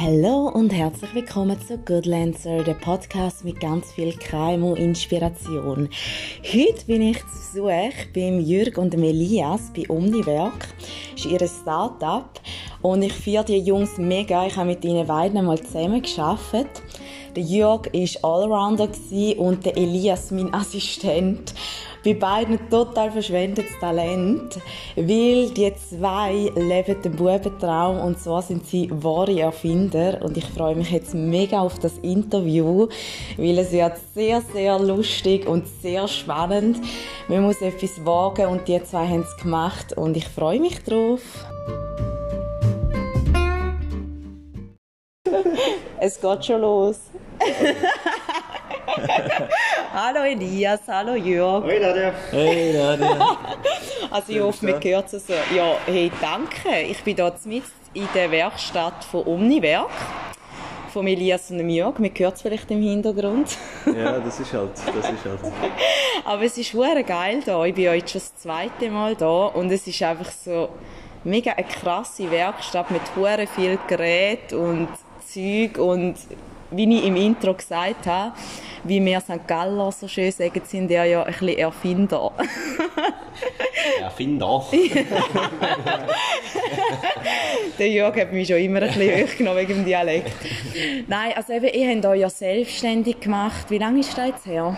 Hallo und herzlich willkommen zu Goodlancer, der Podcast mit ganz viel Crime und Inspiration. Heute bin ich zu Besuch beim Jürg und dem Elias bei Omniwerk. Das ist ihr Start-up und ich führe die Jungs mega. Ich habe mit ihnen beiden mal zusammen gearbeitet. Der Jörg war Allrounder und der Elias mein Assistent. Bei beiden total verschwendetes Talent, weil die zwei leben den Bubentraum und zwar sind sie wahre Erfinder und ich freue mich jetzt mega auf das Interview, weil es wird sehr, sehr lustig und sehr spannend. Man muss etwas wagen und die zwei haben es gemacht und ich freue mich drauf. es geht schon los. hallo Elias, hallo Jörg. Hoi Nadja. Hey Nadja. also ich hoffe, man hört es so. Ja, hey, danke. Ich bin hier mit in der Werkstatt von Omniwerk. Von Elias und Jörg. Man hört es vielleicht im Hintergrund. ja, das ist halt, das ist halt. Aber es ist hure geil hier. Ich bin heute schon das zweite Mal da und es ist einfach so mega eine krasse Werkstatt mit hure viel Gerät und Zeug und wie ich im Intro gesagt habe, wie wir St. Galler so schön sagen, sind ja ja ein bisschen Erfinder. Erfinder? Der Jörg hat mich schon immer ein bisschen hochgenommen wegen dem Dialekt. Nein, also eben, ihr habt euch ja selbstständig gemacht. Wie lange ist das jetzt her?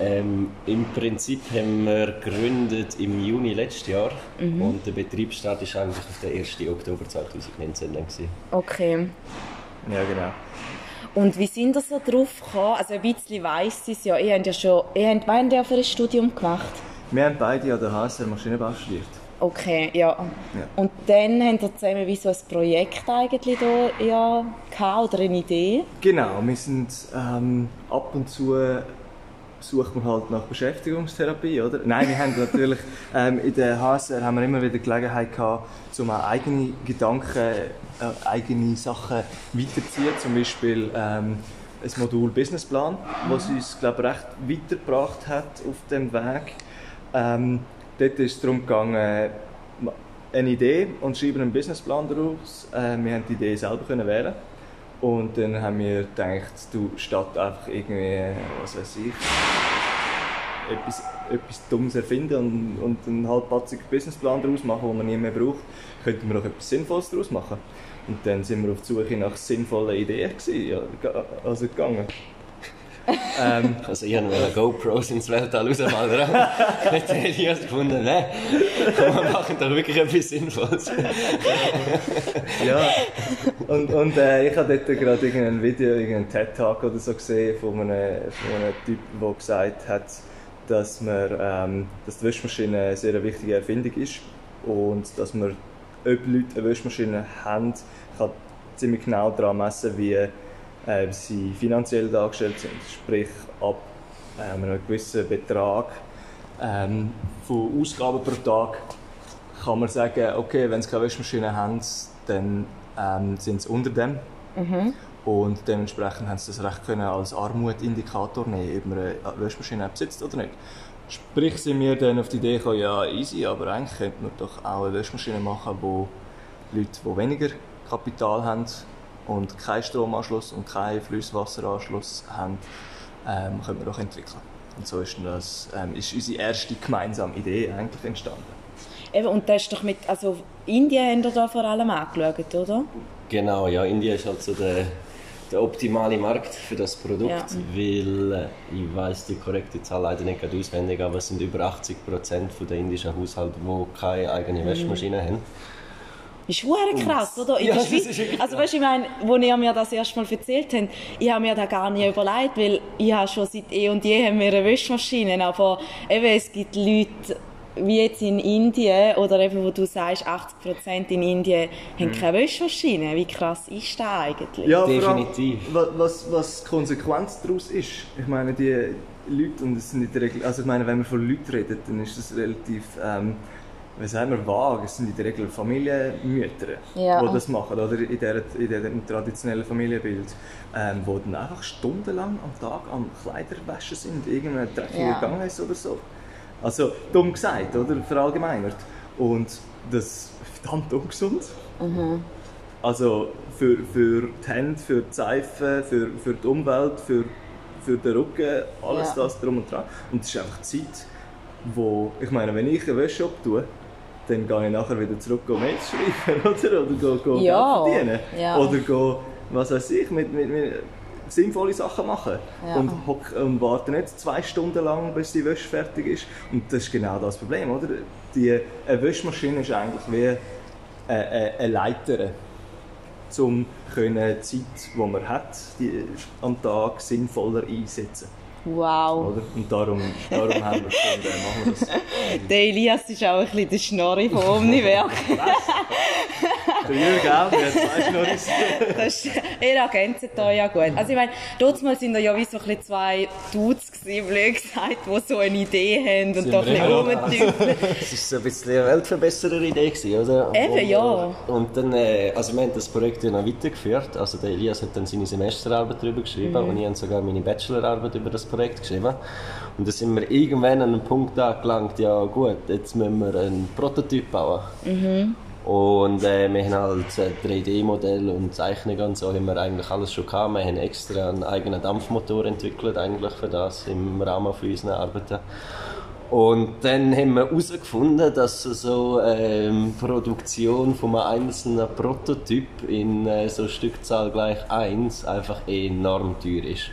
Ähm, Im Prinzip haben wir gegründet im Juni letztes Jahr mhm. und der Betriebsstart war eigentlich auf den 1. Oktober 2019 dann. Okay. Ja, genau. Und wie sind ihr so drauf gekommen? Also ein bisschen weiss ich es ja. Ihr habt ja schon, ihr habt, habt ihr für ein Studium gemacht? Wir haben beide an der HSR Maschinenbau studiert. Okay, ja. ja. Und dann habt ihr zusammen wie so ein Projekt eigentlich da ja, gehabt, oder eine Idee? Genau, wir sind ähm, ab und zu sucht man halt nach Beschäftigungstherapie, oder? Nein, wir haben natürlich ähm, in der HSR haben wir immer wieder Gelegenheit gehabt, um eigene Gedanken, äh, eigene Sachen weiterzuziehen, zum Beispiel ähm, ein Modul Businessplan, was uns glaube recht weitergebracht hat auf dem Weg. Ähm, dort ist es darum gegangen, eine Idee und schreiben einen Businessplan daraus. Äh, wir haben die Idee selber können wählen und dann haben wir gedacht, du statt einfach irgendwie, was weiß ich, etwas, etwas Dummes erfinden und, und einen halbpatzigen Businessplan daraus machen, den man nie mehr braucht, könnten wir auch etwas Sinnvolles daraus machen. Und dann sind wir auf die Suche nach sinnvollen Ideen gewesen, ja, also gegangen ähm, also ich habe GoPros ins Weltall rausfallen. Nicht Elias gefunden, ne? Wir machen doch wirklich etwas Sinnvolles. ja, und, und äh, ich habe dort gerade irgendein Video, irgendeinen TED-Talk oder so gesehen von einem, von einem Typ, der gesagt hat, dass, man, ähm, dass die Wäschmaschine eine sehr wichtige Erfindung ist und dass man, ob Leute eine Wäschmaschine haben, kann ziemlich genau daran messen, wie äh, sie finanziell dargestellt sind. Sprich, ab äh, einem gewissen Betrag ähm, von Ausgaben pro Tag kann man sagen, okay, wenn sie keine Wäschmaschine haben, dann ähm, sind sie unter dem. Mhm. Und dementsprechend haben sie das Recht können als Armutindikator nehmen, ob man eine Wäschmaschine besitzt oder nicht. Sprich, sind wir dann auf die Idee gekommen, ja, easy, aber eigentlich könnte man doch auch eine Wäschmaschine machen, wo Leute, die weniger Kapital haben, und keinen Stromanschluss und keinen Flusswasseranschluss haben, ähm, können wir doch entwickeln. Und so ist, das, ähm, ist unsere erste gemeinsame Idee eigentlich entstanden. Eben, und das ist doch mit, also Indien haben wir da vor allem angeschaut, oder? Genau, ja, Indien ist halt so der, der optimale Markt für das Produkt, ja. weil äh, ich weiß die korrekte Zahl leider nicht auswendig, aber es sind über 80 Prozent der indischen Haushalte, die keine eigene mhm. Wäschmaschine mhm. haben. Ist schon krass, oder? In ja, der Schweiz, also weißt, ich meine, als ihr mir das erste Mal erzählt habt, ich habe mir das gar nicht überlegt, weil ich habe schon seit eh und je haben wir eine Wäschmaschine, aber eben, es gibt Leute, wie jetzt in Indien, oder eben, wo du sagst, 80% in Indien haben mhm. keine Wäschmaschine. Wie krass ist das eigentlich? Ja, definitiv. Was, was die Konsequenz daraus ist, ich meine, die Leute, und das sind in der Regel, also ich meine, wenn man von Leuten redet, dann ist das relativ... Ähm, wie sagen wir, vage. Es sind in der Regel Familienmütter, ja. die das machen, oder in diesem traditionellen Familienbild, ähm, die dann einfach stundenlang am Tag am Kleiderwaschen sind, irgendein dreckiger ja. Gang ist oder so. Also, dumm gesagt, oder? Verallgemeinert. Und das ist verdammt ungesund. Mhm. Also für, für die Hände, für die Seife, für, für die Umwelt, für, für den Rücken, alles Ja. das drum und dran. Und es ist einfach Zeit, wo, ich meine, wenn ich eine Wäsche abtue, dann gehe ich nachher wieder zurück und Mails schreiben, oder? Oder go, go Ja, verdienen. ja. Oder go, was weiß ich, mit, mit, mit sinnvolle Sachen machen. Ja. Und, hock, und warte nicht zwei Stunden lang, bis die Wäsche fertig ist. Und das ist genau das Problem, oder? Die, eine Wäschmaschine ist eigentlich wie eine, eine, eine Leiter, um die Zeit, die man hat, die, am Tag sinnvoller einsetzen. Wow. Oder? Und darum, darum haben wir gefunden, machen wir das. Der Elias ist auch ein bisschen der Schnorri von Omniwerk. Der Jürgen auch, der hat zwei Schnorris. Das ist, ihr ergänzt euch ja gut. Also ich meine, mal sind da ja wie so ein bisschen zwei Dudes gewesen, blöd gesagt, die so eine Idee haben und da ein bisschen immer rumtüffeln. Es war so ein bisschen eine Weltverbesserer-Idee, gewesen, oder? Eben, Und, ja. Und dann, äh, also wir haben das Projekt ja noch weitergeführt. Also der Elias hat dann seine Semesterarbeit darüber geschrieben Mhm. und ich habe sogar meine Bachelorarbeit über das Projekt geschrieben. Und dann sind wir irgendwann an einen Punkt angelangt, ja gut, jetzt müssen wir einen Prototyp bauen. Mhm. Und äh, wir haben halt ein 3D-Modell und Zeichnungen und so haben wir eigentlich alles schon gehabt. Wir haben extra einen eigenen Dampfmotor entwickelt eigentlich für das im Rahmen von unseren Arbeiten. Und dann haben wir herausgefunden, dass so ähm, Produktion von einem einzelnen Prototyp in äh, so Stückzahl gleich 1 einfach enorm teuer ist.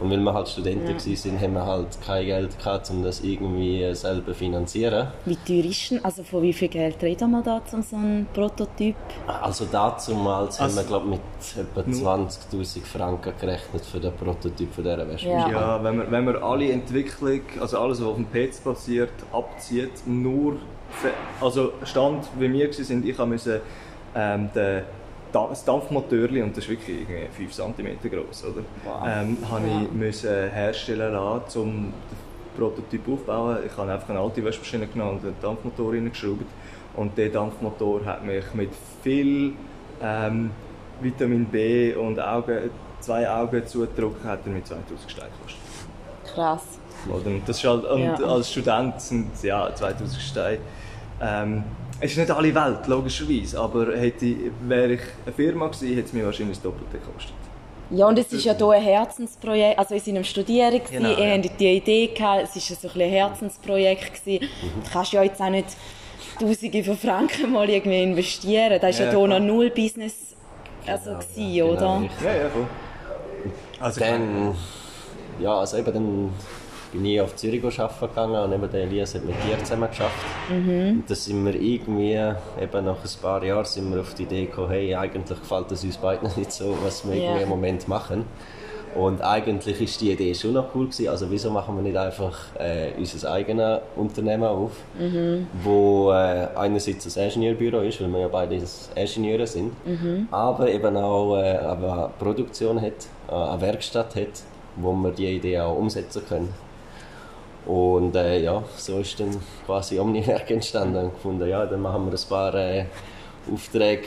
Und weil wir halt Studenten Ja. sind, haben wir halt kein Geld gehabt, um das irgendwie äh, selber finanzieren. Wie teuer ist denn, also von wie viel Geld reden wir da, um so einen Prototyp? Also damals haben Also- wir glaub, mit etwa 20'000 Franken gerechnet für den Prototyp von dieser Wäschmaschine. Ja. Ja, wenn man, wenn man alle Entwicklung, also alles, was auf dem PC basiert, abzieht, nur, für, also Stand, wie wir waren, ich musste ähm, den, das Dampfmotorli, und das ist wirklich irgendwie 5 cm groß, oder? Wow. Ähm, habe Ja. ich müssen herstellen lassen, um den Prototyp aufzubauen. Ich habe einfach eine alte Waschmaschine genommen und einen Dampfmotor reingeschraubt. Und der Dampfmotor hat mich mit viel ähm, Vitamin B und Augen, zwei Augen zugedrückt, hat er mit 2000 Steinen gekostet. Krass. Oder? Und das ist halt, und Ja. als Student sind ja 2000 Steine. Ähm, es ist nicht alle Welt, logischerweise, aber hätte, wäre ich eine Firma gewesen, hätte es mir wahrscheinlich das Doppelte gekostet. Ja, und es ist ja hier ein Herzensprojekt. Also, wir sind am Studieren, Genau, ihr ja. habt die Idee gehabt, es war so ein, bisschen ein Herzensprojekt. Gewesen. Mhm. Du kannst ja jetzt auch nicht Tausende von Franken mal irgendwie investieren. Das war ja, Ja, hier noch null Business also gewesen, genau, oder? richtig. Ja, ja, voll. Also, Dann, ja, also eben dann bin ich auf Zürich arbeiten gegangen und eben der Elias hat mit dir zusammen geschafft. Und dann sind wir irgendwie, eben nach ein paar Jahren, sind wir auf die Idee gekommen, hey, eigentlich gefällt es uns beiden nicht so, was wir irgendwie im Moment machen. Und eigentlich ist die Idee schon noch cool gewesen. Also wieso machen wir nicht einfach äh, unser eigenes Unternehmen auf, wo äh, einerseits ein Ingenieurbüro ist, weil wir ja beide Ingenieure sind, aber eben auch äh, eine Produktion hat, äh, eine Werkstatt hat, wo wir die Idee auch umsetzen können. Und äh, ja, so ist dann quasi Omniwerk entstanden. Und gefunden, ja, dann machen wir ein paar äh, Aufträge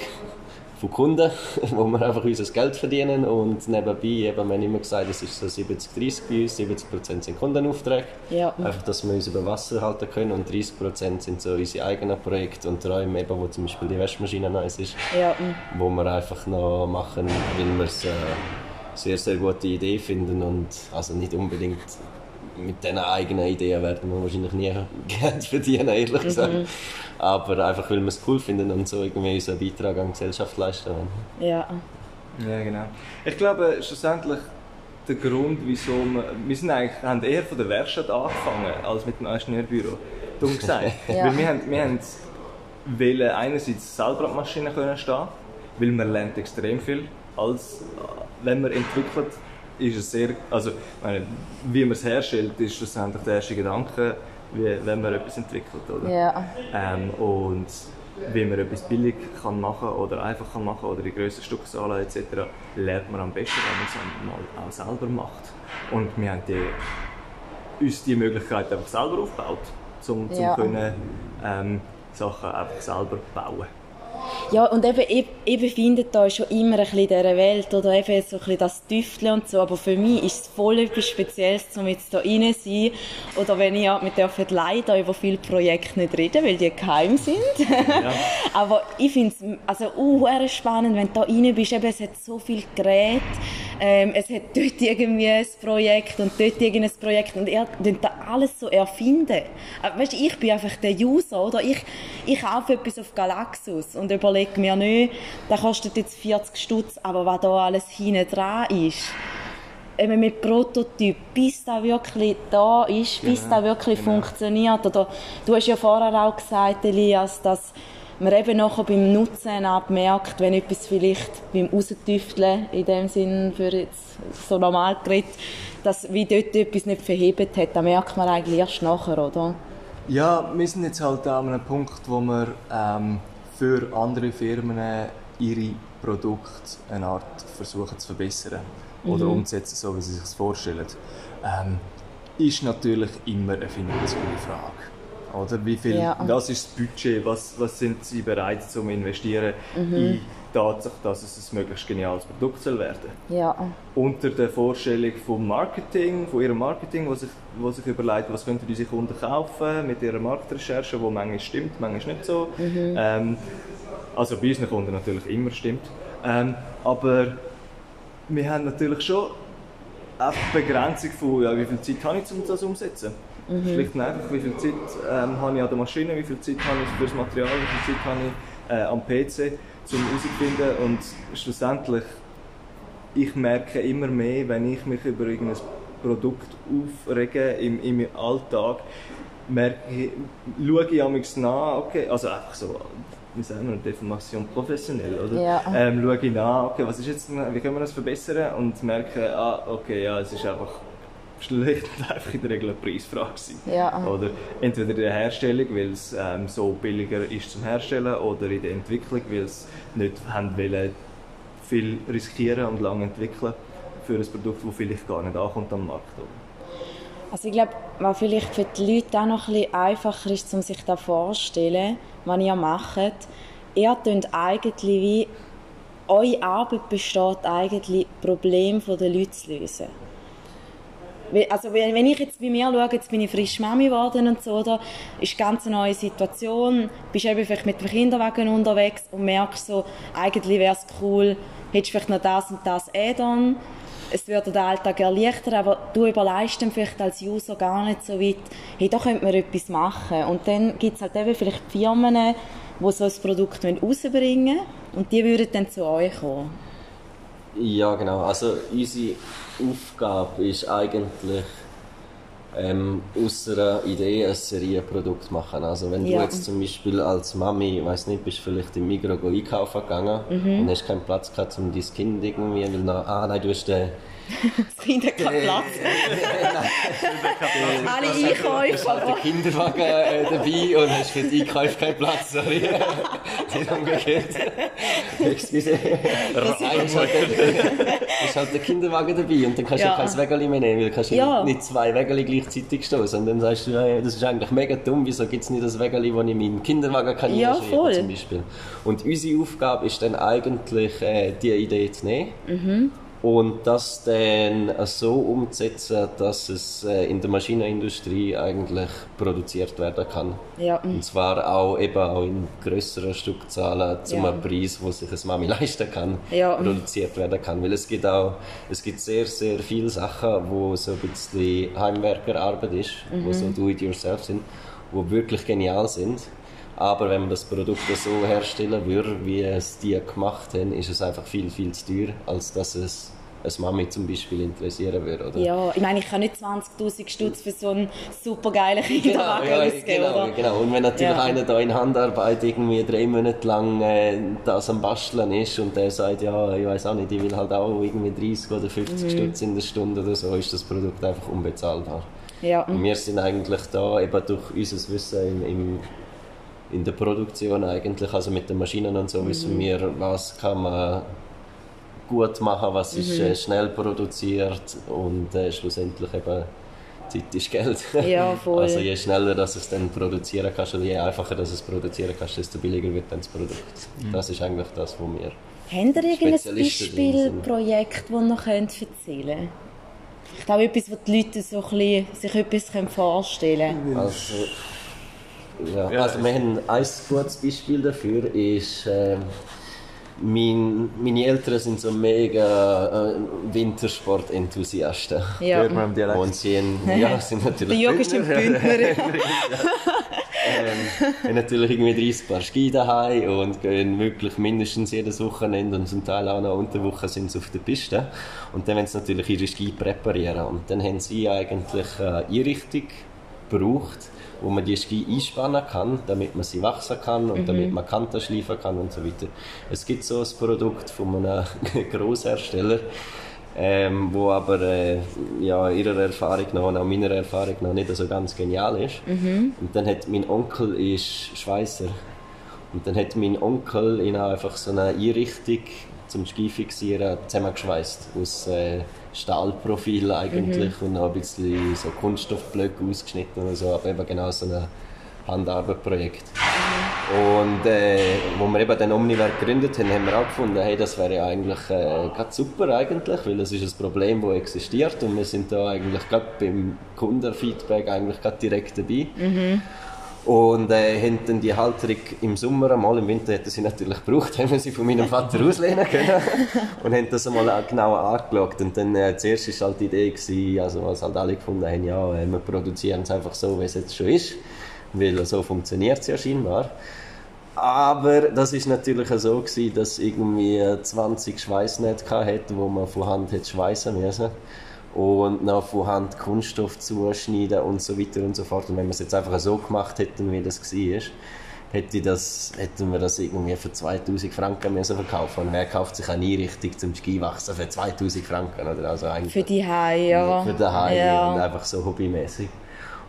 von Kunden, wo wir einfach unser Geld verdienen. Und nebenbei, eben, wir haben immer gesagt, es ist so 70-30 bei uns, 70% sind Kundenaufträge, Ja. einfach, dass wir uns über Wasser halten können. Und 30% sind so unsere eigenen Projekte und Träume, eben, wo zum Beispiel die Waschmaschine nice ist, Ja, wo wir einfach noch machen, weil wir es äh, sehr, sehr gute Idee finden. Und also nicht unbedingt mit diesen eigenen Ideen werden wir wahrscheinlich nie Geld verdienen, ehrlich gesagt. Aber einfach, weil wir es cool finden und so irgendwie unseren Beitrag an die Gesellschaft leisten wollen. ja. Ja, genau. Ich glaube, schlussendlich der Grund, wieso wir, wir sind eigentlich, haben eher von der Werkstatt angefangen, als mit dem Ingenieurbüro. Dumm gesagt. Ja. Weil wir haben, wir haben wollen einerseits selber an die Maschine können stehen, weil man lernt extrem viel. Als, äh, wenn man entwickelt, ist es sehr, also, meine, wie man es herstellt, ist schlussendlich der erste Gedanke, wie, wenn man etwas entwickelt, oder? Ja. Ähm, und wie man etwas billig kann machen oder einfach kann machen oder in grösser Stückzahlen etc. lernt man am besten, wenn man es mal auch selber macht. Und wir haben die, uns die Möglichkeit einfach selber aufgebaut, um Ja. zu können ähm, Sachen einfach selber bauen. Ja, und eben, ich, ich befinde da schon immer ein bisschen in dieser Welt, oder eben so ein bisschen das Tüfteln und so, aber für mich ist es voll etwas Spezielles, um jetzt da rein zu sein, oder wenn ich, ja, wir dürfen leider über viele Projekte nicht reden, weil die geheim sind, ja. aber ich finde es, also, uh, spannend, wenn du da rein bist, eben, es hat so viele Geräte, ähm, es hat dort irgendwie ein Projekt und dort irgendein Projekt und er da alles so erfinden. Äh, weißt, ich bin einfach der User, oder? Ich, ich kaufe etwas auf Galaxus und überlege mir nicht, das kostet jetzt 40 Stutz, aber was da alles hinten dran ist, eben mit Prototyp, bis das wirklich da ist, bis genau, das wirklich genau. funktioniert. Oder, du hast ja vorher auch gesagt, Elias, dass man eben nachher beim Nutzen auch merkt, wenn etwas vielleicht beim Rausentüfteln, in dem Sinn für jetzt so normal geredet, dass wie dort etwas nicht verhebt hat, das merkt man eigentlich erst nachher, oder? Ja, wir sind jetzt halt an einem Punkt, wo wir ähm, für andere Firmen ihre Produkte eine Art versuchen zu verbessern oder mhm. umzusetzen, so wie sie sich das vorstellen. Ähm, ist natürlich immer eine finanzielle Frage. Oder wie viel, ja. was ist das Budget, was, was sind sie bereit zu investieren mhm. in Tatsache, dass es ein möglichst geniales Produkt soll werden ja. Unter der Vorstellung vom Marketing, von ihrem Marketing, wo sich, wo sich überlegt, was könnten unsere Kunden kaufen, mit ihrer Marktrecherche, wo manchmal stimmt, manchmal nicht so. Mhm. Ähm, also bei unseren Kunden natürlich immer stimmt. Ähm, aber wir haben natürlich schon eine Begrenzung von, ja, wie viel Zeit habe ich, um das umzusetzen. Mhm. Schlicht und einfach, wie viel Zeit ähm, habe ich an der Maschine, wie viel Zeit habe ich für das Material, wie viel Zeit habe ich äh, am PC, um herauszufinden. Und schlussendlich, ich merke immer mehr, wenn ich mich über irgendein Produkt aufrege im, im Alltag, merke ich, schaue ich amigs nach, okay, also einfach so, wie sagen wir, Deformation professionell, oder? Ja. Ähm, schaue ich nach, okay, was ist jetzt, wie können wir das verbessern und merke, ah, okay, ja, es ist einfach schlicht einfach in der Regel eine Preisfrage Ja. Oder entweder in der Herstellung, weil es ähm, so billiger ist zum Herstellen, oder in der Entwicklung, weil es nicht haben wollen, viel riskieren und lange entwickeln für ein Produkt, das vielleicht gar nicht ankommt am Markt. Also ich glaube, was vielleicht für die Leute auch noch ein bisschen einfacher ist, um sich das vorzustellen, was ihr macht, ihr könnt eigentlich wie eure Arbeit besteht eigentlich Probleme der Leute zu lösen. Also wenn ich jetzt bei mir schaue, jetzt bin ich frisch Mami geworden und so, da ist eine ganz neue Situation, bist eben vielleicht mit dem Kinderwagen unterwegs und merkst so, eigentlich wäre es cool, hättest vielleicht noch das und das Add-on, es würde den Alltag erleichtern, aber du überleist dann vielleicht als User gar nicht so weit, hey, da könnte man etwas machen. Und dann gibt es halt eben vielleicht Firmen, die so ein Produkt rausbringen wollen und die würden dann zu euch kommen. Ja, genau. Also unsere Aufgabe ist eigentlich ähm, aus einer Idee ein Serienprodukt machen. Also wenn ja. du jetzt zum Beispiel als Mami, weiß nicht, bist vielleicht im Migros einkaufen gegangen mhm. und hast keinen Platz gehabt, um dein Kind irgendwie, weil noch, ah nein, du hast den das Kind hat keinen Platz. Alle Einkäufe. Du hast den Kinderwagen äh, dabei und hast für die Einkäufe keinen Platz. Sorry. Nicht umgekehrt. Excuse. Das ist halt der Kinderwagen dabei und dann kannst du ja. kein Wägeli mehr nehmen, weil du kannst ja. nicht zwei Wägeli gleichzeitig stehen. Und dann sagst du, ja, das ist eigentlich mega dumm, wieso gibt es nicht das Wägeli, wo ich meinen Kinderwagen kann ja, voll. zum Beispiel. Und unsere Aufgabe ist dann eigentlich, äh, die Idee zu nehmen. Mhm und das dann so umzusetzen, dass es äh, in der Maschinenindustrie eigentlich produziert werden kann. Ja. Und zwar auch eben auch in größeren Stückzahlen zu ja. einem Preis, wo sich ein Mami leisten kann, ja. produziert werden kann. Weil es gibt auch es gibt sehr, sehr viele Sachen, wo so ein bisschen Heimwerkerarbeit ist, mhm. wo so do-it-yourself sind, wo wirklich genial sind aber wenn man das Produkt so herstellen würde, wie es die gemacht haben, ist es einfach viel, viel zu teuer, als dass es eine Mami zum Beispiel interessieren würde, oder? Ja, ich meine, ich kann nicht 20'000 Stutz für so einen supergeilen Kinderwagen genau, ja, ausgeben, genau, oder? Genau, und wenn natürlich ja. einer da in Handarbeit irgendwie drei Monate lang äh, das am Basteln ist und der sagt, ja, ich weiß auch nicht, ich will halt auch irgendwie 30 oder 50 mhm. Stutz in der Stunde oder so, ist das Produkt einfach unbezahlbar. Ja. Und wir sind eigentlich da eben durch unser Wissen im, im in der Produktion eigentlich, also mit den Maschinen und so, mhm. wissen wir, was kann man gut machen, was ist mhm. äh, schnell produziert und äh, schlussendlich eben Zeit ist Geld. Ja, voll. Also je schneller dass es dann produzieren kannst oder je einfacher dass es produzieren kannst, desto billiger wird dann das Produkt. Das ist eigentlich das, was wir... Habt ihr irgendein. Beispielprojekt, das ihr noch könnt erzählen könnt? Ich glaube, etwas, wo die Leute so ein bisschen, sich etwas können vorstellen können. Also, ja. also wir haben ein gutes Beispiel dafür, ist... ähm, mein, meine Eltern sind so mega äh, Wintersport-Enthusiasten. Ja. Und sie haben, ja, sind Der natürlich Jürgen ist ein Bündner. ähm, haben natürlich irgendwie 30 Paar Ski daheim und gehen wirklich mindestens jedes Wochenende und zum Teil auch noch unter der Woche sind sie auf der Piste. Und dann wollen sie natürlich ihre Ski präparieren. Und dann haben sie eigentlich eine Einrichtung gebraucht, wo man die Ski einspannen kann, damit man sie wachsen kann und damit man Kanten schleifen kann und so weiter. Es gibt so ein Produkt von einem Grosshersteller, ähm, wo aber äh, ja, ihrer Erfahrung nach und auch meiner Erfahrung nach nicht so ganz genial ist. Und dann hat mein Onkel ist Schweißer und dann hat mein Onkel auch einfach so eine Einrichtung zum Ski fixieren zusammengeschweißt aus äh, Stahlprofil eigentlich und noch ein bisschen so Kunststoffblöcke ausgeschnitten und so, aber eben genau so ein Handarbeitprojekt. Und äh, wo wir eben den Omniwerk gegründet haben, haben wir auch gefunden, hey, das wäre ja eigentlich äh, super eigentlich, weil das ist ein Problem, das existiert und wir sind da eigentlich gerade beim Kundenfeedback eigentlich gerade direkt dabei. Und äh, haben dann die Halterung im Sommer einmal, im Winter hätten sie natürlich gebraucht, haben sie von meinem Vater auslehnen können und haben das einmal auch genau angeschaut. Und dann äh, zuerst war halt die Idee, gewesen, also was halt alle gefunden haben, ja, äh, wir produzieren es einfach so, wie es jetzt schon ist, weil so funktioniert es ja scheinbar. Aber das ist natürlich so gewesen, dass irgendwie 20 Schweißnähte hatte, wo man von Hand hätte schweißen müssen und noch von Hand Kunststoff zuschneiden und so weiter und so fort. Und wenn wir es jetzt einfach so gemacht hätten, wie das war, hätte das, hätten wir das irgendwie für 2000 Franken müssen verkaufen. Und wer kauft sich eine Einrichtung zum Skiwachsen für 2000 Franken? Oder? Also eigentlich Für die Haie, ja. für daheim Ja. und einfach so hobbymäßig.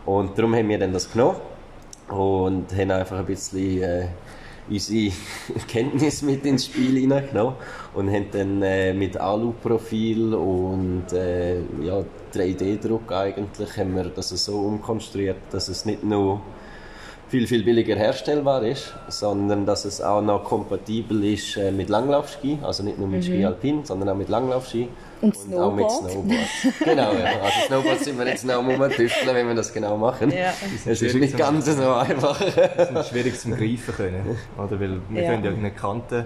Und darum haben wir dann das genommen und haben einfach ein bisschen äh, unsere Kenntnis mit ins Spiel hineingenommen und haben dann äh, mit Aluprofil und äh, ja, 3D-Druck eigentlich haben wir das so umkonstruiert, dass es nicht nur viel, viel billiger herstellbar ist, sondern dass es auch noch kompatibel ist äh, mit Langlaufski, also nicht nur mit Ski Alpin, sondern auch mit Langlaufski Und auch mit Snowboard. Genau, ja. Also Snowboard sind wir jetzt noch am Rumtüfteln, wenn wir das genau machen. Ja. Es ist nicht ganz so einfach. Das ist schwierig zum Greifen können. Oder? Weil wir Ja. können ja eine Kante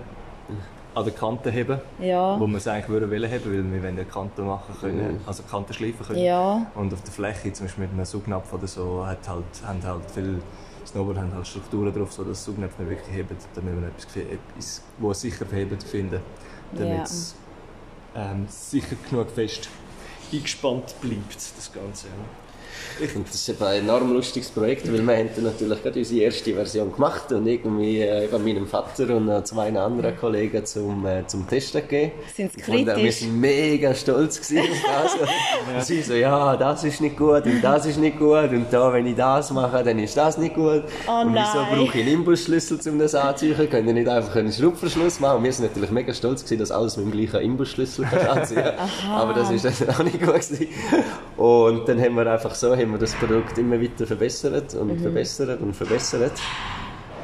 an der Kante heben, Ja. wo wir es eigentlich würden wollen haben, weil wir wollen ja Kanten machen können, also Kanten schleifen können. Ja. Und auf der Fläche, zum Beispiel mit einem Saugnapf oder so, hat halt, haben halt viele Snowboard haben halt Strukturen drauf, so dass Saugnäpfe nicht wirklich heben, damit man etwas, etwas wo es sicher verhebt finden, damit Ja. Ähm, sicher genug fest eingespannt bleibt, das Ganze. Ja. Und das ist eben ein enorm lustiges Projekt, weil wir haben natürlich gerade unsere erste Version gemacht und irgendwie äh, eben meinem Vater und zwei anderen Kollegen zum, äh, zum Testen gegeben. Sind sie Und, äh, Wir kritisch? sind mega stolz gewesen auf das. Und sie so, ja, das ist nicht gut und das ist nicht gut und da, wenn ich das mache, dann ist das nicht gut. Oh und wieso brauche ich einen Imbusschlüssel, um das anzuziehen? Können wir nicht einfach einen Schraubverschluss machen? Und wir sind natürlich mega stolz gewesen, dass alles mit dem gleichen Imbusschlüssel anziehen Aber das ist dann auch nicht gut gewesen. Und dann haben wir einfach so, haben wir das Produkt immer weiter verbessert und Mhm. verbessert und verbessert.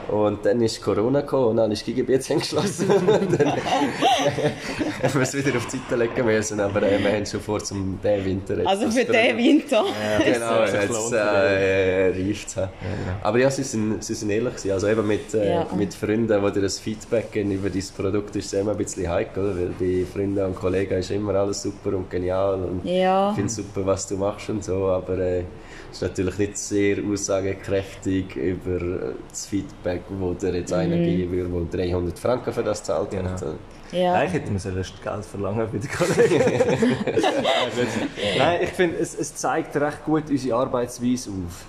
Und dann ist Corona gekommen und alle Skigebiete haben geschlossen. und dann haben wir es wieder auf die Seite legen müssen. Aber äh, wir haben schon vor zum diesen Winter jetzt Also für den Produkt- Winter. Genau, hat sich jetzt gelohnt, äh, reift es. Aber ja, sie sind, sie sind ehrlich gewesen. Also eben mit, äh, Ja. mit Freunden, die dir das Feedback geben über dein Produkt, ist es immer ein bisschen heikel, oder? weil bei Freunden und Kollegen ist immer alles super und genial und Ja. ich finde super, was du machst und so, aber äh, es ist natürlich nicht sehr aussagekräftig über das Feedback, wo dir jetzt einer geben würde, der 300 Franken für das zahlt. Genau. Äh, Ja. Eigentlich hätten wir zuerst Geld verlangen bei den Kollegen. Nein, ich finde, es, es zeigt recht gut unsere Arbeitsweise auf.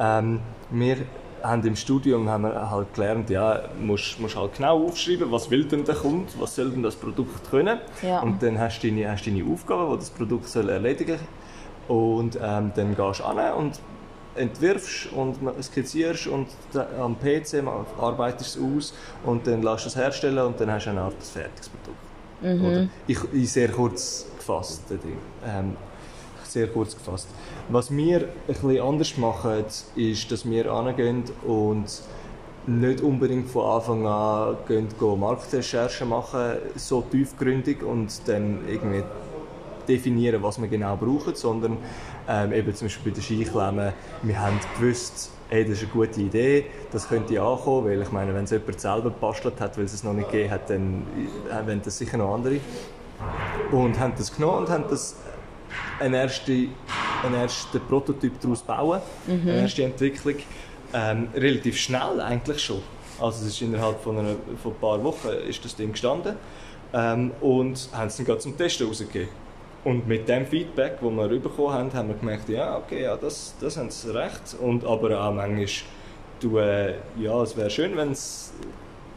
Ähm, wir haben im Studium haben wir halt gelernt, ja, musst, musst halt genau aufschreiben, was will denn der Kunde, was soll denn das Produkt können. Ja. Und dann hast du deine, hast deine Aufgaben, die das Produkt soll erledigen Und ähm, dann gehst du an und entwirfst und skizzierst und am PC arbeitest du es aus und dann lässt du es herstellen und dann hast du eine Art fertiges Produkt. Oder? Ich, ich sehr kurz gefasst. Ähm, sehr kurz gefasst. Was wir ein bisschen anders machen, ist, dass wir angehen und nicht unbedingt von Anfang an gehen, gehen Marktrecherchen machen, so tiefgründig und dann irgendwie definieren, was wir genau brauchen, sondern ähm, eben zum Beispiel bei der Skiklemmen, wir haben gewusst, hey, das ist eine gute Idee, das könnte ankommen, weil ich meine, wenn es jemand selber gebastelt hat, weil es es noch nicht gegeben hat, dann äh, wollen das sicher noch andere. Und haben das genommen und haben das einen ersten, einen ersten Prototyp daraus bauen, mhm. eine erste Entwicklung, ähm, relativ schnell eigentlich schon. Also es ist innerhalb von, einer, von ein paar Wochen ist das Ding gestanden ähm, und haben es dann gerade zum Testen rausgegeben. Und mit dem Feedback, das wir bekommen haben, haben wir gemerkt, ja, okay, ja, das, das haben sie recht. Und aber auch manchmal, du, äh, ja, es wäre schön, wenn es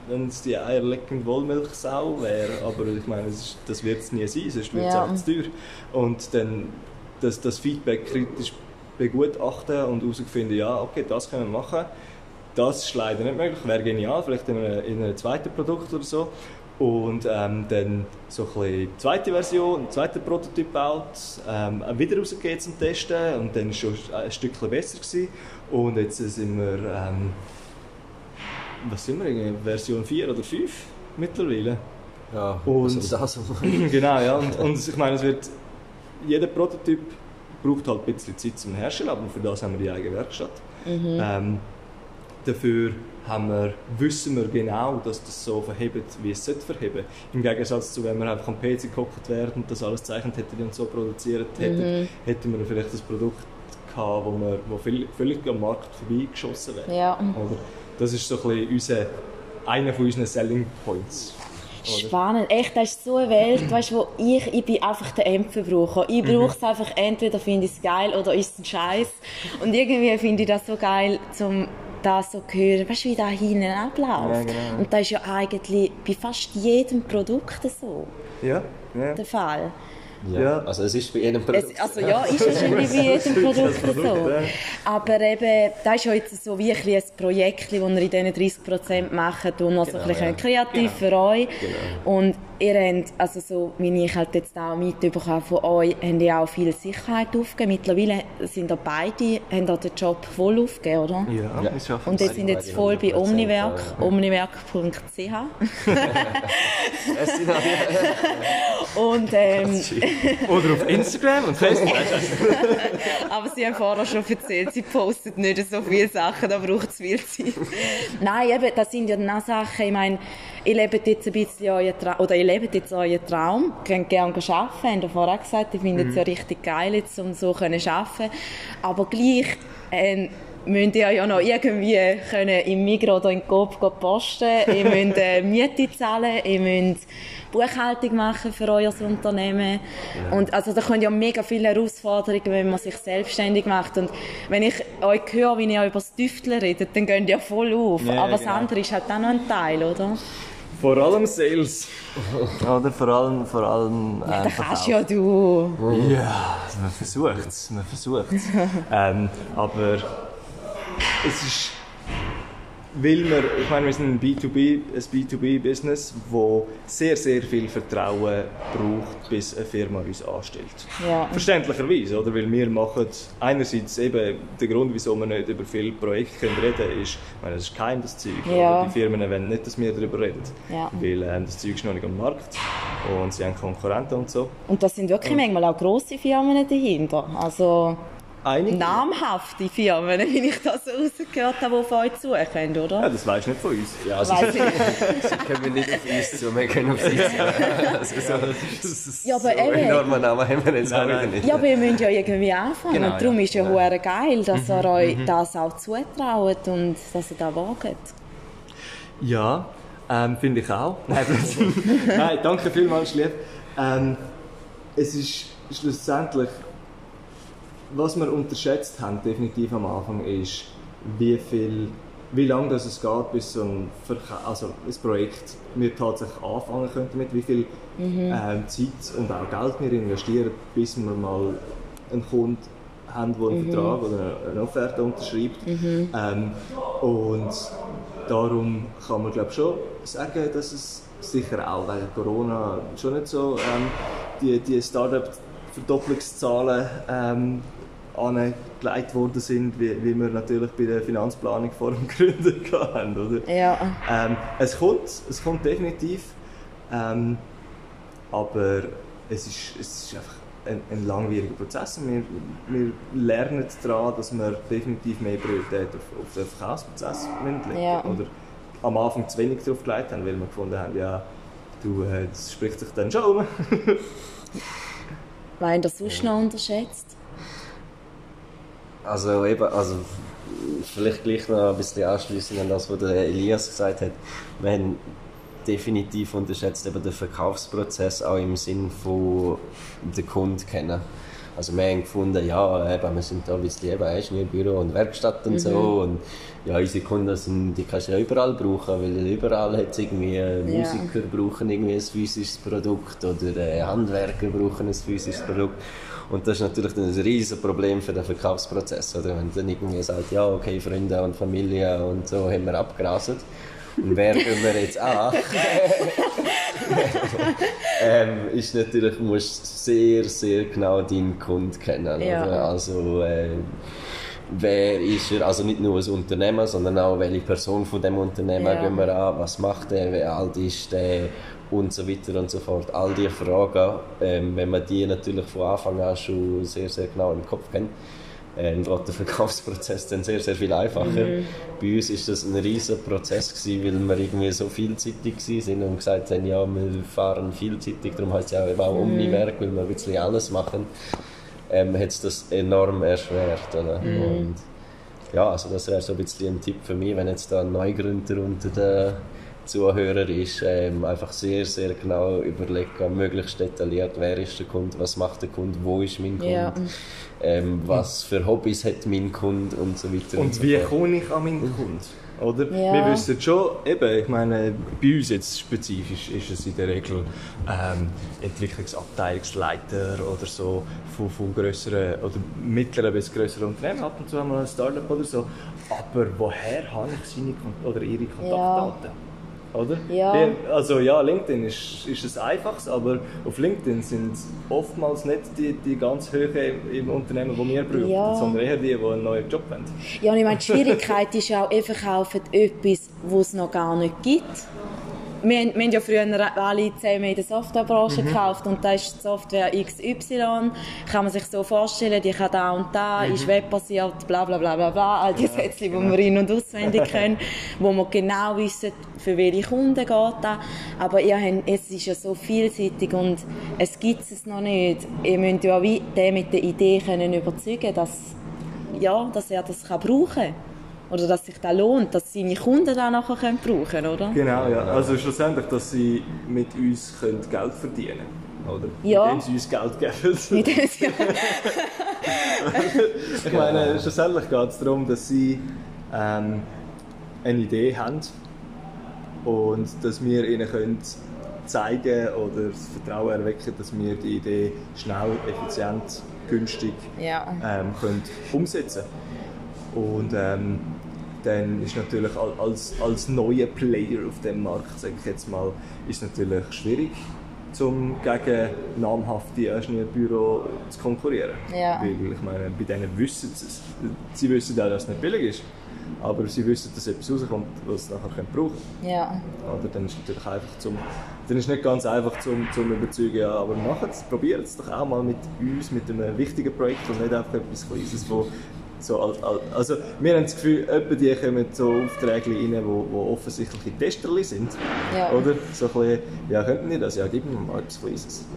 wenn es die eierleckende Wollmilchsau wäre, aber ich meine, das, das wird es nie sein, sonst wird es ja. auch zu teuer. Und dann das, das Feedback kritisch begutachten und herausfinden, ja, okay, das können wir machen. Das ist leider nicht möglich, wäre genial, vielleicht in einem, in einem zweiten Produkt oder so. Und ähm, dann so ein die zweite Version, ein zweiter Prototyp baut, ähm, wieder rausgegeben zum Testen und dann war es schon ein Stückchen besser. Gewesen. Und jetzt sind wir, ähm, was sind wir, Version 4 oder 5 mittlerweile. Ja, und, also das genau, ja. Und, und ich meine, es wird, jeder Prototyp braucht halt ein bisschen Zeit zum Herstellen, aber für das haben wir die eigene Werkstatt. Mhm. Ähm, dafür haben wir, wissen wir genau, dass das so verhebt, wie es sollte verheben. Im Gegensatz zu, wenn wir einfach am PC gekocht werden und das alles zeichnet hätten und so produziert hätten, mhm. hätten wir vielleicht das Produkt gehabt, wo, wir, wo völlig, völlig am Markt vorbeigeschossen wäre. Ja. Oder das ist so ein unser, einer von unseren Selling Points. Spannend. Echt, das ist so eine Welt, weißt, wo ich, ich bin einfach der Endverbraucher. Ich mhm. brauche es einfach, entweder finde ich es geil oder ist es ein Scheiß. Und irgendwie finde ich das so geil, zum das so hören, weißt du, wie da hinten abläuft. Ja, genau. Und das ist ja eigentlich bei fast jedem Produkt so ja, ja. der Fall. Ja. ja. Also es ist bei jedem Produkt. Es, also ja, ist wahrscheinlich bei jedem Produkt, Produkt so. Ja. Aber eben, das ist ja jetzt so wie ein, ein Projekt, das ihr in diesen 30% macht und noch genau, so ein bisschen ja. kreativ genau. für euch. Genau. Und ihr habt, also so wie ich halt jetzt auch mitbekommen von euch, habt ihr auch viel Sicherheit aufgegeben. Mittlerweile sind da beide, haben da den Job voll aufgegeben, oder? Ja, ja. ich Und jetzt sind jetzt voll bei Omniwerk, omniwerk.ch. und ähm, Oder auf Instagram und Facebook. Aber sie haben vorher schon erzählt, sie postet nicht so viele Sachen, da braucht es viel Zeit. Nein, eben, das sind ja dann auch Sachen, ich meine, ihr lebt jetzt ein bisschen euren Traum, oder ihr lebt jetzt euren Traum, könnt gerne arbeiten, habt ihr vorher gesagt, ich finde es mhm. ja richtig geil, jetzt, um so zu arbeiten. Aber gleich, äh, müsst ihr ja noch irgendwie können im Migros oder in Coop posten, ihr müsst äh, Miete zahlen, ihr müsst Buchhaltung machen für euer Unternehmen. Ja. Und also da können ja mega viele Herausforderungen, wenn man sich selbstständig macht. Und wenn ich euch höre, wie ihr über das Tüfteln redet, dann gehen ja voll auf. Ja, Aber das genau. andere ist halt auch noch ein Teil, oder? Vor allem Sales. Oder vor allem, vor allem äh, ja, das kannst ja du. Ja, man versucht es, man versucht ähm, aber es ist weil wir, ich meine, wir sind ein B2B, ein B2B-Business, wo sehr, sehr viel Vertrauen braucht, bis eine Firma uns anstellt. Ja. Verständlicherweise, oder? Weil wir machen einerseits eben, der Grund, wieso wir nicht über viele Projekte reden können, ist, ich meine, das ist kein das Zeug. Ja. Die Firmen wollen nicht, dass wir darüber reden. Ja. Weil ähm, das Zeug ist noch nicht am Markt und sie haben Konkurrenten und so. Und das sind wirklich und, manchmal auch grosse Firmen dahinter. Also Einige. namhafte Firmen, wie ich das so rausgehört habe, die auf euch suchen, oder? Ja, das weisst du nicht von uns. Ja, also Weiss ich können wir nicht auf uns zu, wir können auf sie zu. Also so, ja, aber so eben, enormen Namen haben wir jetzt nein, auch nicht. Ja, aber ihr müsst ja irgendwie anfangen. Genau, und darum ja. ist ja genau. geil, dass mhm, ihr euch mhm. das auch zutraut und dass ihr das wagt. Ja, ähm, finde ich auch. Nein, nein danke vielmals, lieb. Ähm, es ist schlussendlich was wir unterschätzt haben, definitiv am Anfang, ist, wie viel, wie lange das es geht, bis so ein, Verka also ein Projekt wir tatsächlich anfangen können damit, wie viel mhm. äh, Zeit und auch Geld wir investieren, bis wir mal einen Kunden haben, der einen mhm. Vertrag oder eine Offerte unterschreibt. Mhm. Ähm, und darum kann man glaube schon sagen, dass es sicher auch wegen Corona schon nicht so ähm, die, die Startup Verdopplungszahlen ähm, angelegt worden sind, wie, wie wir natürlich bei der Finanzplanung vor dem Gründen hatten. Oder? Ja. Ähm, es, kommt, es kommt definitiv, ähm, aber es ist, es ist einfach ein, ein langwieriger Prozess. Wir, wir lernen daran, dass wir definitiv mehr Priorität auf, auf den Verkaufsprozess legen Ja. Oder am Anfang zu wenig drauf gelegt haben, weil wir gefunden haben, ja, du, äh, das spricht sich dann schon um. Weil das sonst noch unterschätzt. Also eben, also vielleicht gleich noch ein bisschen anschließend an das, was der Elias gesagt hat. Wir haben definitiv unterschätzt eben den Verkaufsprozess auch im Sinn von den Kunden kennen. Also wir haben gefunden, ja, eben, wir sind da ein bisschen eben Ingenieurbüro und Werkstatt und so und ja, unsere Kunden sind, die kannst du ja überall brauchen, weil überall hat irgendwie Musiker brauchen irgendwie ein physisches Produkt oder äh, Handwerker brauchen ein physisches Produkt und das ist natürlich ein riesen Problem für den Verkaufsprozess, oder? Wenn dann irgendwie sagt, ja, okay, Freunde und Familie und so haben wir abgerastet. Und wer gehen wir jetzt an? ähm, ist natürlich, du musst sehr, sehr genau deinen Kunden kennen. Ja. Oder? Also, äh, wer ist er? Also nicht nur ein Unternehmen, sondern auch welche Person von dem Unternehmen Ja. gehen wir an? Was macht er? Wie alt ist der? Und so weiter und so fort. All diese Fragen, ähm, wenn man die natürlich von Anfang an schon sehr, sehr genau im Kopf kennt, ähm, wird der Verkaufsprozess dann sehr, sehr viel einfacher. Bei uns ist das ein riesen Prozess gewesen, weil wir irgendwie so vielseitig sind und gesagt haben, ja, wir fahren vielseitig, darum heißt es ja auch Omniwerk, weil wir ein bisschen alles machen, ähm, hat es das enorm erschwert. Oder? Und ja, also das wäre so ein bisschen ein Tipp für mich, wenn jetzt da ein Neugründer unter den Zuhörer ist, ähm, einfach sehr, sehr genau überlegen, möglichst detailliert, wer ist der Kunde, was macht der Kunde, wo ist mein Kunde, Ja. ähm, was für Hobbys hat mein Kunde und so weiter. Und so wie fort. komme ich an meinen Kunden? Oder? Ja. Wir wissen schon, eben, ich meine, bei uns jetzt spezifisch ist es in der Regel ähm, Entwicklungsabteilungsleiter oder so von, von grösseren oder mittleren bis grösseren Unternehmen. Ab und zu haben wir ein Startup oder so. Aber woher habe ich seine oder ihre Kontaktdaten? Oder? Ja. Also ja, LinkedIn ist, ist es einfaches, aber auf LinkedIn sind oftmals nicht die, die ganz Höhe im, Unternehmen, die wir brauchen, Ja. sondern eher die, die einen neuen Job wollen. Ja, und ich meine, die Schwierigkeit ist auch, ihr verkauft etwas, was es noch gar nicht gibt. Wir, haben- wir haben ja früher alle zusammen in der Softwarebranche gekauft und da ist die Software XY, kann man sich so vorstellen, die kann da und da, ist webbasiert, bla bla bla bla bla, all die Sätze, die wir in- und auswendig können, wo wir genau wissen, für welche Kunden geht das. Aber ihr habt, es ist ja so vielseitig und es gibt es noch nicht. Ihr müsst ja wie den mit der Idee können überzeugen, dass ja, dass er das kann brauchen kann. Oder dass sich das lohnt, dass seine Kunden das nachher können brauchen können, oder? Genau, ja. Also schlussendlich, dass sie mit uns können Geld verdienen können. Oder? Ja. Indem sie uns Geld geben. Mit dem sie- ich meine, schlussendlich geht es darum, dass sie ähm, eine Idee haben und dass wir ihnen können zeigen oder das Vertrauen erwecken, dass wir die Idee schnell, effizient, günstig ja. ähm, können umsetzen Und ähm, dann ist natürlich al- als, als neuer Player auf dem Markt, sage ich jetzt mal, ist natürlich schwierig, zum gegen namhafte Ingenieurbüro zu konkurrieren. Ja. Weil ich meine, bei denen wissen sie es. Sie wissen auch, dass es nicht billig ist. Aber sie wissen, dass etwas rauskommt, was sie nachher können brauchen können. ja. Oder dann ist es natürlich einfach zum, dann ist es nicht ganz einfach zum, zum überzeugen, ja, aber macht es, probiert es doch auch mal mit uns, mit einem wichtigen Projekt und nicht einfach etwas Kleines, wo so also wir haben das Gefühl, etwa die kommen so Aufträge rein, wo, wo offensichtliche Testerli sind, Ja. oder? So ein bisschen, ja, könnten die das? Ja, gib mir mal etwas Kleines.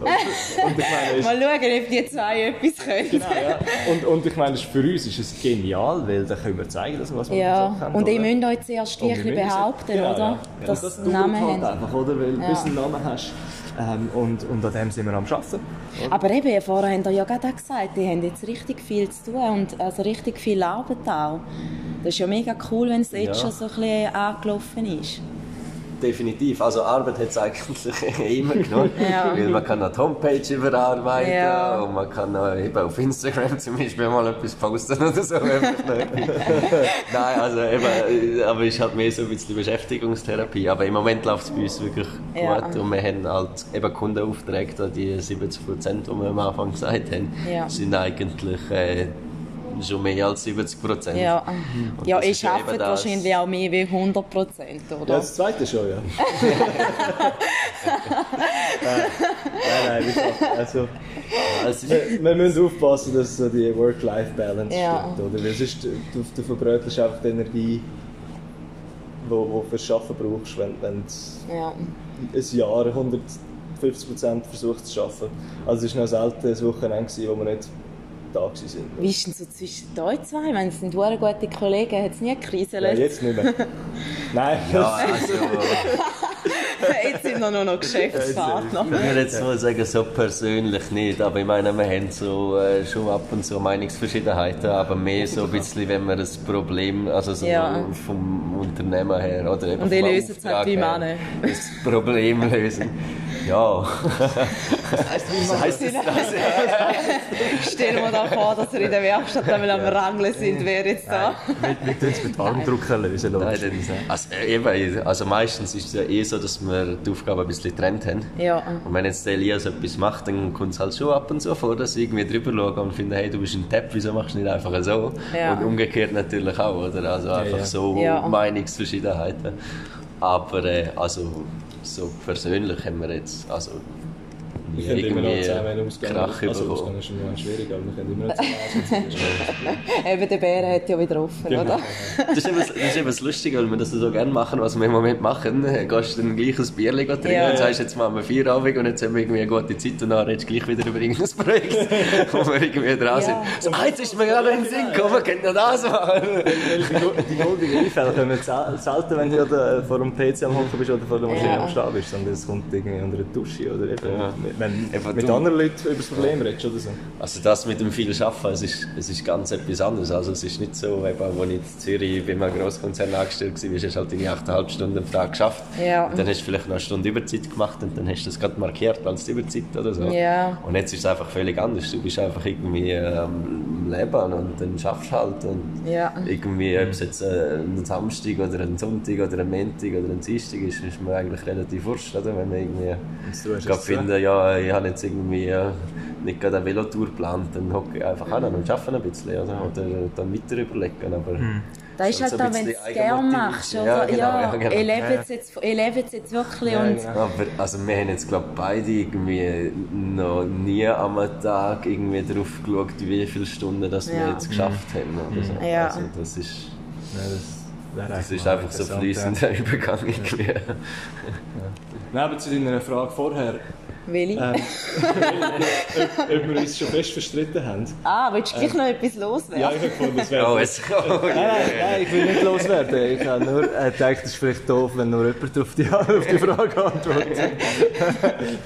Es- Mal schauen, ob die zwei etwas können. Genau, ja. Und, und ich meine, für uns ist es genial, weil dann können wir zeigen, dass wir was wir Ja, und ihr müsst euch zuerst es- behaupten, genau, oder? Ja. Das einen Namen halt haben. einfach, oder? Weil Ja. bis du einen Namen hast. Ähm, und, an dem sind wir am Arbeiten. Aber eben, vorher habt ihr ja gerade auch gesagt, die haben jetzt richtig viel zu tun und also richtig viel Arbeit auch. Das ist ja mega cool, wenn es jetzt Ja. schon so ein bisschen angelaufen ist. Definitiv. Also Arbeit hat es eigentlich immer genommen. Ja. Weil man kann auch die Homepage überarbeiten Ja. und man kann auch eben auf Instagram zum Beispiel mal etwas posten oder so. Nein, also eben, äh, aber es ist halt mehr so ein bisschen Beschäftigungstherapie. Aber im Moment läuft es bei uns wirklich Ja. gut und wir haben halt eben Kundenaufträge, die 70 Prozent, die wir am Anfang gesagt haben, Ja. sind eigentlich äh, schon mehr als 70 Prozent. Ja, Und ja ich arbeite wahrscheinlich auch mehr wie 100 Prozent, Ja, oder? das zweite schon, ja. nein, nein, gesagt, also, ist, wir, wir müssen aufpassen, dass so die Work-Life-Balance Ja. stimmt, oder? Weil sonst, du, du verbrötelst einfach die Energie, die du fürs Schaffen brauchst, wenn, wenn du Ja. ein Jahr 150% versucht zu schaffen. Also es war noch selten ein Wochenende, wo wir nicht da waren. Wie ist denn so zwischen euch zwei? Ich meine, es sind sehr gute Kollegen, hat es nie gekriselt? Ja, jetzt nicht mehr. Nein, ja, also, Jetzt sind wir nur noch Geschäftspartner. ich würde jetzt mal sagen, so persönlich nicht, aber ich meine, wir haben so, äh, schon ab und zu Meinungsverschiedenheiten, aber mehr so ein bisschen, wenn wir das Problem, also so Ja. vom Unternehmen her oder eben Und die vom lösen es halt wie Männer. Das Problem lösen. Ja. Das heisst das? Stellen wir da vor, dass wir in der Werkstatt einmal am Rangeln sind, wer jetzt da? Wir tun es mit Armdrucker lösen. Nein, also, äh, eben, also meistens ist es ja eh so, dass wir die Aufgaben ein bisschen getrennt haben. Ja. Und wenn jetzt der Elias etwas macht, dann kommt es halt schon ab und zu vor, dass ich irgendwie drüber schaue und finde, hey, du bist ein Depp, wieso machst du nicht einfach so? Ja. Und umgekehrt natürlich auch, oder? Also einfach ja. so Ja. Meinungsverschiedenheiten. Aber äh, also so persönlich haben wir jetzt, also nie Wir können immer noch irgendwie zusammen ausgehen. Krach Also ausgehen ist schon mal schwierig, aber wir können immer noch zusammen Eben, der Bär hat ja wieder offen, Genau. oder? Das ist, eben, das ist eben das Lustige, weil wir das so gerne machen, was wir im Moment machen. Äh, Gehst du dann gleich ein Bierchen trinken Ja. und sagst, jetzt machen wir vier Abend und jetzt haben wir irgendwie eine gute Zeit und dann redest du gleich wieder über irgendein Projekt, wo wir irgendwie dran sind. Ja. So, ah, jetzt ist mir gerade in den Sinn gekommen, wir können ja das machen. Die goldigen Einfälle kommen sel- selten, wenn du vor dem PC am Hocken bist oder vor der Maschine Ja. am Stehen bist, sondern es kommt irgendwie unter der Dusche oder eben, Ja. Wenn Eben mit du- anderen Leuten über das Problem redest oder so. Also das mit dem viel Arbeiten, es ist, es ist ganz etwas anderes. Also es ist nicht so, eben, als ich in Zürich bei einem Grosskonzern angestellt war, hast du halt deine 8,5 Stunden am Tag geschafft. Ja. Und dann hast du vielleicht noch eine Stunde Überzeit gemacht und dann hast du das gerade markiert als Überzeit oder so. Ja. Und jetzt ist es einfach völlig anders. Du bist einfach irgendwie äh, am Leben und dann schaffst du halt. Und Ja. irgendwie, ob es jetzt äh, ein Samstag oder ein Sonntag oder ein Montag oder ein Dienstag ist, ist mir eigentlich relativ wurscht, oder? Wenn man irgendwie du gerade finden, ja, ich habe jetzt irgendwie äh, nicht gerade eine Velotour geplant, dann hocke ich einfach an und arbeite ein bisschen, oder? Oder dann weiter überlegen, aber... Das ist halt so auch, ein wenn du bisschen es gerne machst. Oder? Ja, genau, ja, ja, genau. ich lebe es jetzt, jetzt wirklich. Ja, und genau. Aber also wir haben jetzt glaube beide irgendwie noch nie am Tag irgendwie drauf geschaut, wie viele Stunden das wir Ja. jetzt geschafft haben. Oder so. Ja. Also das ist, Ja, das das eigentlich ist einfach so interessant, fließender Übergang irgendwie. Ja. Nein, aber zu deiner Frage vorher, Willi. ähm, ob, ob wir uns schon fest verstritten haben. ah, willst du gleich noch etwas loswerden? Ja, ich habe gefunden, das wäre... Oh, es oh, Nein, nein, nein, ich will nicht loswerden. Ich habe nur äh, gedacht, es ist vielleicht doof, wenn nur jemand auf die, auf die Frage antwortet.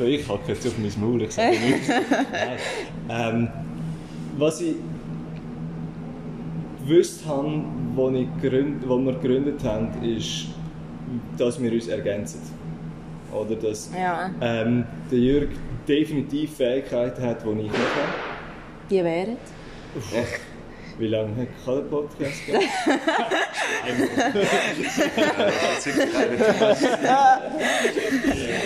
Ich hacke jetzt auf mein Maul, ich sage nichts. Ähm, was ich gewusst habe, ich wo wir gegründet haben, ist, dass wir uns ergänzen. Oder dass Ja. ähm, der Jürg definitiv Fähigkeiten hat, die ich nicht habe. Die wären? Wie lange kann der Podcast gehen?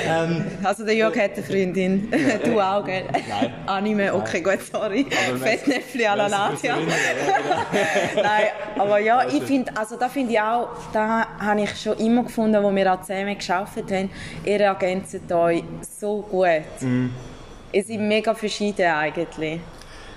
ähm, Also der Jörg hat eine Freundin. du auch, gell? Nein. Anime, okay, gut, sorry. Fettnäpfli à la Nadia. Freunde Nein, aber ja, ich finde, also da finde ich auch, da habe ich schon immer gefunden, wo wir auch zusammen geschafft haben, ihr ergänzt euch so gut. Mhm. Ihr seid mega verschieden eigentlich.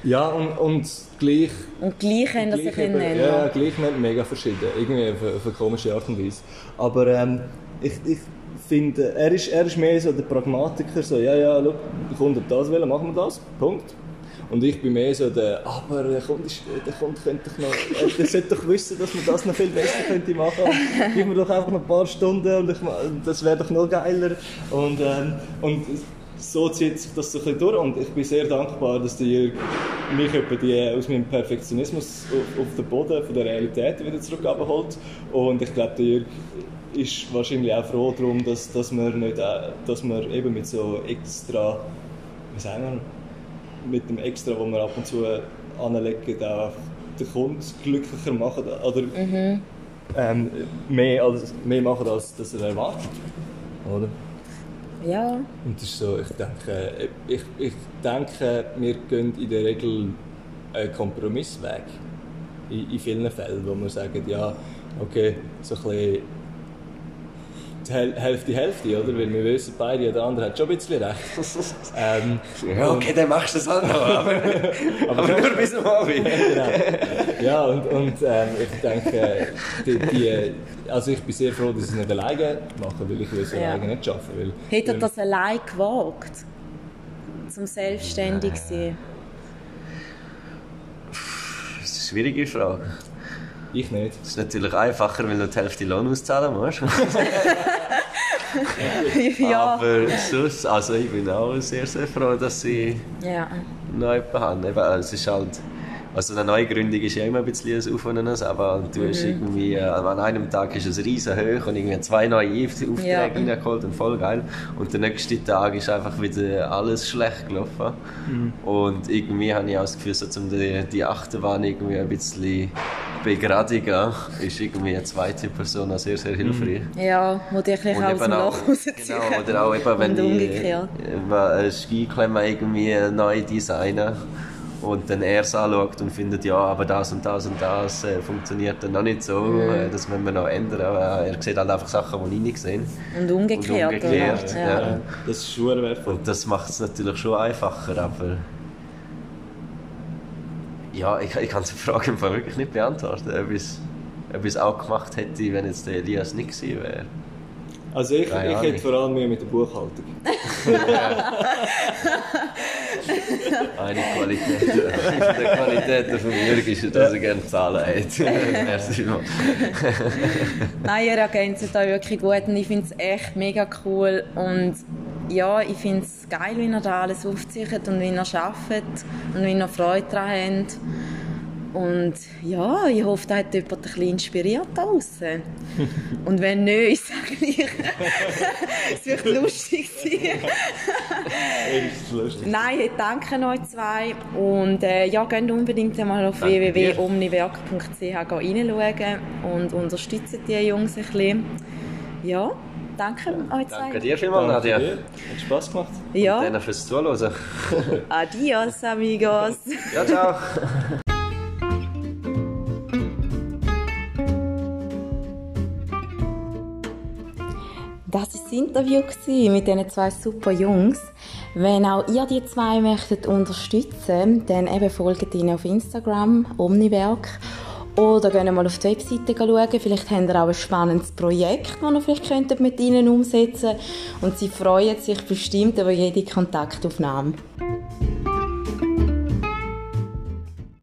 Ja, und, und gleich. Und gleich haben das sich eben- nennen. Ja, gleich nicht mega verschieden. Irgendwie auf, auf eine komische Art und Weise. Aber ähm, ich, ich finde, er ist, er ist mehr so der Pragmatiker, so, ja, ja, schau, der Kunde hat das wollen, machen wir das, Punkt. Und ich bin mehr so der, aber der Kunde, ist, der Kunde könnte doch noch, äh, der sollte doch wissen, dass man das noch viel besser könnte machen könnte. Gib mir doch einfach noch ein paar Stunden und ich, das wäre doch noch geiler. Und, ähm, und so zieht sich das so ein bisschen durch und ich bin sehr dankbar, dass der Jürg mich etwa die, aus meinem Perfektionismus auf, auf den Boden von der Realität wieder zurück abholt. Und ich glaube, der Jürg ist wahrscheinlich auch froh darum, dass, dass man nicht, äh, dass man eben mit so extra, wie sagen wir, mit dem extra, wo wir ab und zu anlegen, auch den Kunden glücklicher machen oder ähm, mehr, als, mehr machen, als dass er erwartet. Oder? Ja. Und das ist so, ich denke, ich, ich denke, wir gehen in der Regel einen Kompromissweg. In, in vielen Fällen, wo wir sagen, ja, okay, so ein bisschen Hälfte, Hälfte, oder? Weil wir wissen beide, ja, der andere hat schon ein bisschen recht. ähm, Ja, okay, dann machst du das auch noch, aber, aber nur bis zum Abend. genau. Ja, und, und ähm, ich denke, die, die, also ich bin sehr froh, dass ich es nicht alleine mache, weil ich will es Ja. alleine nicht schaffen. Weil, Hätte er das allein gewagt? Zum selbstständig sein? Das ist eine schwierige Frage. Ich nicht. Das ist natürlich einfacher, weil du die Hälfte Lohn auszahlen musst. ja. Aber sonst, also ich bin auch sehr, sehr froh, dass ich Ja. noch jemanden habe. Eben, also es ist halt, also eine Neugründung ist ja immer ein bisschen ein Auf und ein Ab, aber du hast irgendwie, äh, an einem Tag ist es riesen hoch und irgendwie zwei neue Aufträge Ja. reingeholt und voll geil. Und der nächste Tag ist einfach wieder alles schlecht gelaufen. Und irgendwie habe ich auch das Gefühl, so, um die, die Achterbahn irgendwie ein bisschen begradigen, ist irgendwie eine zweite Person auch sehr, sehr hilfreich. Ja, wo dich bisschen aus dem Loch rausziehen. genau, oder auch eben, wenn ich äh, eine Skiklemme irgendwie neu designen und dann er es anschaut und findet, ja, aber das und das und das äh, funktioniert dann noch nicht so, Mhm. äh, das müssen wir noch ändern. Aber er sieht halt einfach Sachen, die ich nicht sehe. Und umgekehrt, Und umgekehrt, ja. Ja. Das ist schon wertvoll. Und das macht es natürlich schon einfacher, aber... Ja, ich, ich kann die Frage im Fall wirklich nicht beantworten, ob ich es- ob ich es auch gemacht hätte, wenn jetzt der Elias nicht gewesen wäre. Also ich, Keine ich Ahnung. hätte vor allem Mühe mit der Buchhaltung. Eine Qualität, der Qualität von Jürg ist, dass er gerne Zahlen hat. Merci. Nein, ihr ergänzt da wirklich gut und ich finde es echt mega cool und ja, ich finde es geil, wie ihr da alles aufzieht und wie ihr arbeitet und wie ihr Freude daran habt. Und ja, ich hoffe, da hat jemand ein bisschen inspiriert da draussen. Und wenn nicht, ich sage gleich, es wird lustig sein. Lustig. Nein, ich danke euch zwei. Und äh, ja, geht unbedingt einmal auf www.omniwerk.ch reinschauen und unterstützt die Jungs ein bisschen. Ja, danke euch zwei. Danke dir vielmals, Nadja. dir. Hat Spass gemacht. Ja, Danke fürs Zuhören. adios, amigos. Ja, ciao. Das war das Interview mit diesen zwei super Jungs. Wenn auch ihr die zwei möchtet unterstützen, dann eben folgt ihnen auf Instagram, Omniwerk. Oder geht mal auf die Webseite schauen. Vielleicht habt ihr auch ein spannendes Projekt, das ihr vielleicht könntet mit ihnen umsetzen Und sie freuen sich bestimmt über jede Kontaktaufnahme.